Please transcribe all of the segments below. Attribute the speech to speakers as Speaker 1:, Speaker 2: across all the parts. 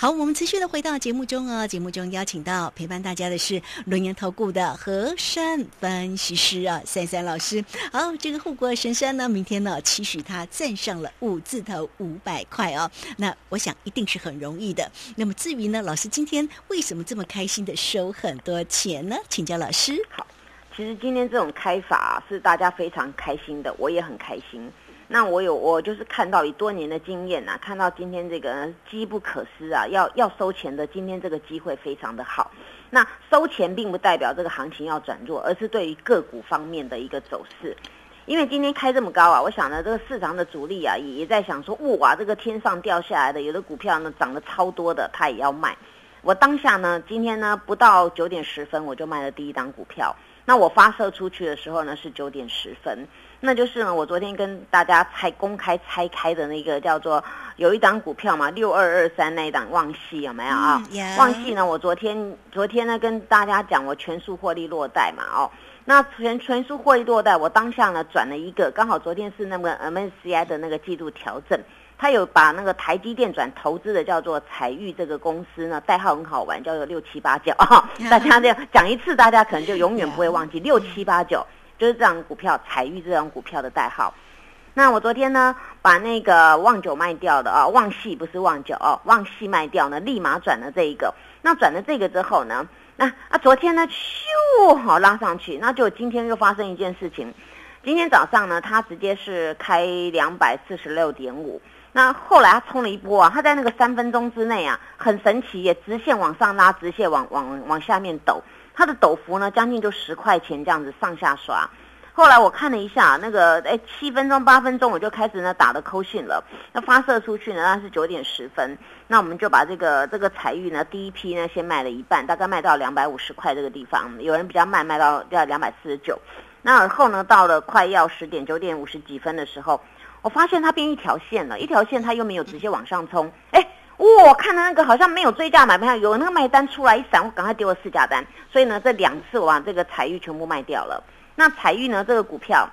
Speaker 1: 好，我们持续的回到节目中哦。节目中邀请到陪伴大家的是轮研投顾的和山分析师啊，珊珊老师。好，这个护国神山呢，明天呢期许他站上了五字头五百块哦。那我想一定是很容易的。那么至于呢，老师今天为什么这么开心的收很多钱呢？请教老师。
Speaker 2: 好，其实今天这种开法是大家非常开心的，我也很开心。那我有我就是看到以多年的经验呐，看到今天这个机不可失啊，要要收钱的，今天这个机会非常的好。那收钱并不代表这个行情要转弱，而是对于个股方面的一个走势。因为今天开这么高啊，我想呢，这个市场的主力啊也在想说，哇，这个天上掉下来的有的股票呢涨得超多的，他也要卖。我当下呢，今天呢不到九点十分我就卖了第一档股票。那我发射出去的时候呢是九点十分。那就是呢，我昨天跟大家拆公开拆开的那个叫做有一档股票嘛，六二二三那一档旺系有没有啊？旺系呢，我昨天昨天呢跟大家讲我全数获利落袋嘛，哦，那全全数获利落袋，我当下呢转了一个，刚好昨天是那个 MSCI 的那个季度调整，他有把那个台积电转投资的叫做彩玉这个公司呢，代号很好玩，叫做六七八九啊，大家这样讲一次，大家可能就永远不会忘记 六七八九。就是这张股票，彩玉这张股票的代号。那我昨天呢，把那个旺九卖掉的啊，旺系不是旺九哦，旺系卖掉呢，立马转了这一个。那转了这个之后呢，那啊，昨天呢，咻，好拉上去，那就今天又发生一件事情。今天早上呢，它直接是开两百四十六点五。那后来它冲了一波啊，它在那个三分钟之内啊，很神奇，也直线往上拉，直线往往往下面抖。它的抖幅呢，将近就十块钱这样子上下刷。后来我看了一下，那个哎七分钟八分钟我就开始呢打了扣讯了。那发射出去呢，那是九点十分。那我们就把这个这个彩玉呢，第一批呢先卖了一半，大概卖到两百五十块这个地方。有人比较卖，卖到要两百四十九。那而后呢，到了快要十点九点五十几分的时候，我发现它变一条线了，一条线它又没有直接往上冲，哎。哇，看到那个好像没有追价买盘，有那个卖单出来一闪，我赶快丢了市价单。所以呢，这两次我把这个彩玉全部卖掉了。那彩玉呢，这个股票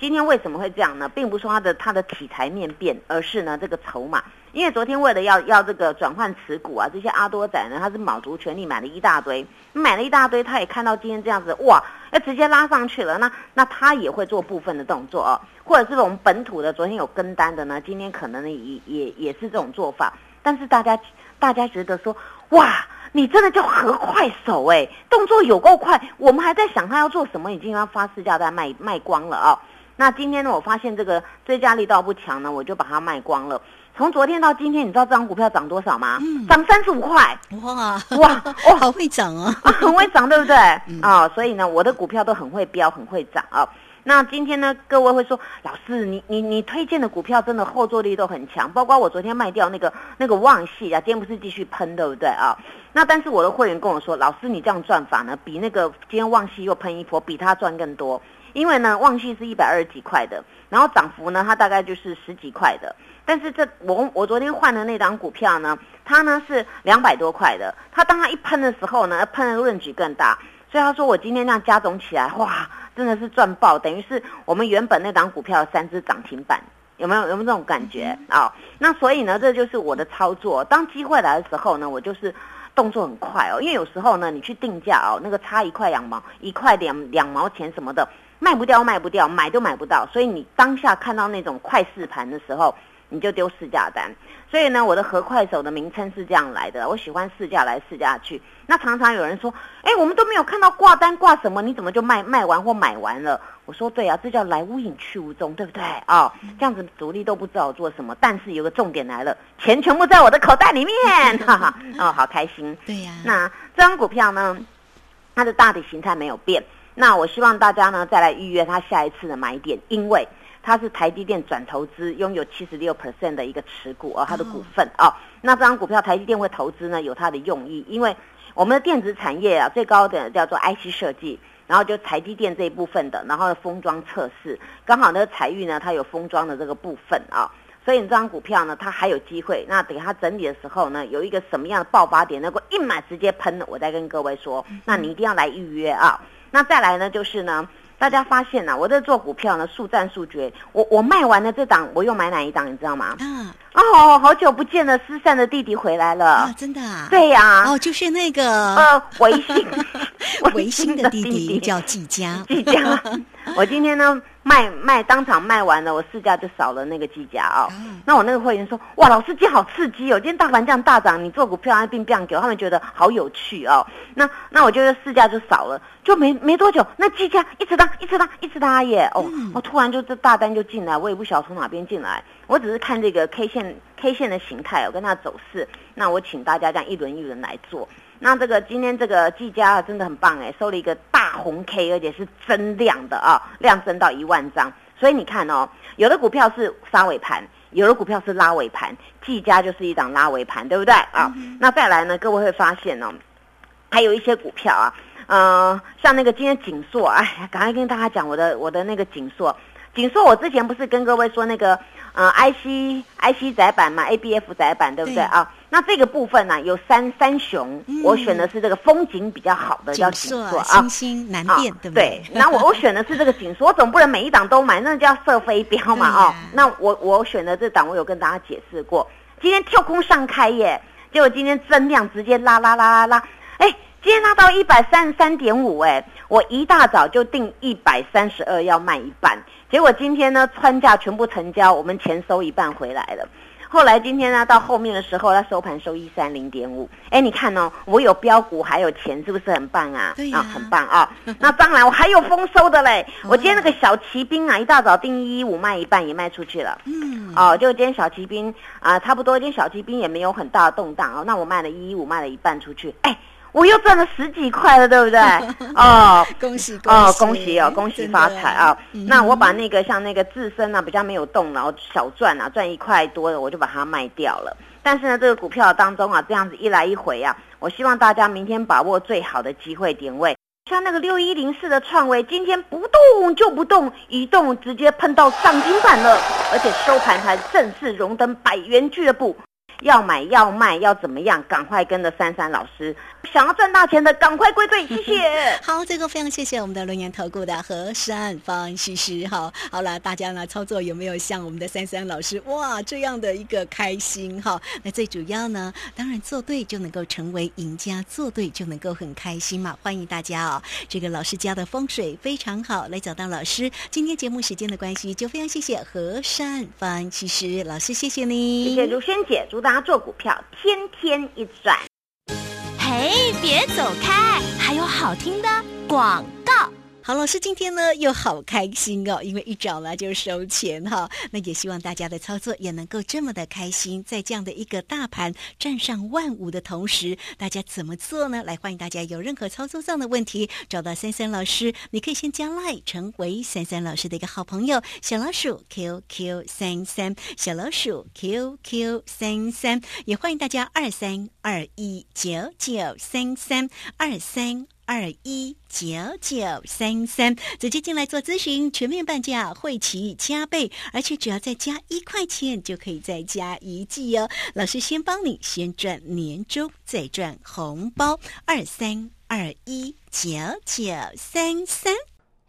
Speaker 2: 今天为什么会这样呢？并不是说它的它的题材面变，而是呢这个筹码。因为昨天为了要要这个转换持股啊，这些阿多仔呢，他是卯足全力买了一大堆，买了一大堆，他也看到今天这样子，哇，要直接拉上去了。那那他也会做部分的动作哦，或者是我们本土的昨天有跟单的呢，今天可能也也也是这种做法。但是大家，大家觉得说，哇，你真的叫何快手哎，动作有够快。我们还在想他要做什么，已经要发市价单卖卖光了啊。那今天呢，我发现这个追加力道不强呢，我就把它卖光了。从昨天到今天，你知道这张股票涨多少吗？涨三十五块。
Speaker 1: 哇哇哇，好会涨啊，
Speaker 2: 很会涨，对不对？啊，所以呢，我的股票都很会飙，很会涨啊。那今天呢，各位会说，老师，你你你推荐的股票真的后坐力都很强，包括我昨天卖掉那个那个旺系啊，今天不是继续喷，对不对啊？那但是我的会员跟我说，老师你这样赚法呢，比那个今天旺系又喷一波，比他赚更多，因为呢旺系是一百二十几块的，然后涨幅呢它大概就是十几块的，但是这我我昨天换的那档股票呢，它呢是两百多块的，它当它一喷的时候呢，喷的润举更大，所以他说我今天这样加总起来，哇！真的是赚爆，等于是我们原本那档股票三只涨停板，有没有有没有这种感觉啊？那所以呢，这就是我的操作。当机会来的时候呢，我就是动作很快哦，因为有时候呢，你去定价哦，那个差一块两毛，一块两两毛钱什么的，卖不掉卖不掉，买都买不到。所以你当下看到那种快市盘的时候。你就丢市价单，所以呢，我的和快手的名称是这样来的。我喜欢市价来市价去。那常常有人说，哎，我们都没有看到挂单挂什么，你怎么就卖卖完或买完了？我说对啊，这叫来无影去无踪，对不对啊？这样子主力都不知道做什么，但是有个重点来了，钱全部在我的口袋里面，哈哈，哦，好开心。
Speaker 1: 对呀。
Speaker 2: 那这张股票呢，它的大体形态没有变。那我希望大家呢再来预约它下一次的买点，因为。它是台积电转投资，拥有七十六 percent 的一个持股哦，它的股份哦。那这张股票台积电会投资呢，有它的用意，因为我们的电子产业啊，最高的叫做 IC 设计，然后就台积电这一部分的，然后封装测试，刚好呢财玉呢它有封装的这个部分啊，所以你这张股票呢它还有机会。那等它整理的时候呢，有一个什么样的爆发点，能够一买直接喷，我再跟各位说，那你一定要来预约啊。那再来呢就是呢。大家发现呐、我在做股票呢，速战速决。我我卖完了这档，我又买哪一档，你知道吗？
Speaker 1: 嗯
Speaker 2: 哦，好久不见了，失散的弟弟回来了。
Speaker 1: 啊，真的啊，
Speaker 2: 对呀、
Speaker 1: 哦，就是那个
Speaker 2: 呃，维新，
Speaker 1: 维新的弟弟叫季佳，
Speaker 2: 季佳。我今天呢卖卖当场卖完了，我市价就少了那个季佳哦。
Speaker 1: 啊
Speaker 2: 那我那个会员说：“哇，老师今天好刺激哦！今天大盘这样大涨，你做股票还并不让给，他们觉得好有趣哦。那那我觉得市价就少了，就没没多久，那季佳一直拉，一直拉，一直拉耶！哦，
Speaker 1: 嗯
Speaker 2: 我突然就这大单就进来，我也不晓得从哪边进来，我只是看这个 K 线 K 线的形态我，跟它走势。那我请大家这样一轮一轮来做。那这个今天这个技嘉啊，真的很棒哎，收了一个大红 K，而且是增量的啊，量增到一万张。所以你看哦，有的股票是杀尾盘，有的股票是拉尾盘，技嘉就是一档拉尾盘，对不对啊？那再来呢，各位会发现哦，还有一些股票啊，呃，像那个今天锦硕，哎呀，赶快跟大家讲我的我的那个锦硕，锦硕我之前不是跟各位说那个呃 IC IC 窄板嘛，ABF 窄板对不对
Speaker 1: 对
Speaker 2: 啊？那这个部分呢、有三三雄，
Speaker 1: 嗯
Speaker 2: 我选的是这个风景比较好的叫
Speaker 1: 锦硕、
Speaker 2: 啊
Speaker 1: 星。星、南
Speaker 2: 啊，
Speaker 1: 对不对？
Speaker 2: 然后我我选的是这个锦硕，我总不能每一档都买，那叫射飞镖嘛
Speaker 1: 对呀
Speaker 2: 哦。那我我选的这档，我有跟大家解释过，今天跳空上开耶，结果今天增量直接拉拉拉拉拉，哎，今天拉到一百三十三点五，哎，我一大早就定一百三十二要卖一半，结果今天呢穿价全部成交，我们钱收一半回来了。后来今天呢，到后面的时候，它收盘收一三零点五。哎，你看哦，我有标股，还有钱，是不是很棒啊？
Speaker 1: 对呀
Speaker 2: 啊，很棒啊！那当然，我还有丰收的嘞。
Speaker 1: 哦
Speaker 2: 我今天那个小骑兵啊，一大早定一五卖一半，也卖出去了。
Speaker 1: 嗯，
Speaker 2: 哦，就今天小骑兵啊、差不多，今天小骑兵也没有很大的动荡哦。那我卖了一一五，卖了一半出去，哎，我又赚了十几块了，对不对？哦，
Speaker 1: 恭喜
Speaker 2: 哦，恭喜哦，恭喜发财啊！
Speaker 1: 嗯
Speaker 2: 那我把那个像那个自身啊比较没有动，然后小赚啊，赚一块多的，我就把它卖掉了。但是呢，这个股票当中啊，这样子一来一回啊，我希望大家明天把握最好的机会点位。像那个六一零四的创维，今天不动就不动，一动直接碰到涨停板了，而且收盘还正式荣登百元俱乐部。要买要卖要怎么样？赶快跟着珊珊老师，想要赚大钱的赶快归队，谢谢。
Speaker 1: 好，这个非常谢谢我们的轮研投顾的何山方西施哈。好了，大家呢操作有没有像我们的珊珊老师哇这样的一个开心哈？那最主要呢，当然做对就能够成为赢家，做对就能够很开心嘛。欢迎大家哦，这个老师家的风水非常好，来找到老师。今天节目时间的关系，就非常谢谢何山方西施老师，谢谢你，
Speaker 2: 谢谢如萱姐，祝大做股票天天一赚。
Speaker 3: 嘿，别走开，还有好听的广。
Speaker 1: 好，老师今天呢又好开心哦，因为一早呢就收钱哈。那也希望大家的操作也能够这么的开心，在这样的一个大盘站上万五的同时，大家怎么做呢？来，欢迎大家有任何操作上的问题，找到三三老师，你可以先加 line 成为三三老师的一个好朋友，小老鼠 QQ 三三，小老鼠 QQ 三三，也欢迎大家二三二一九九三三二三。二一九九三三，直接进来做咨询，全面半价，会期加倍，而且只要再加一块钱就可以再加一季哦。老师先帮你先赚年终，再赚红包，二三二一九九三三。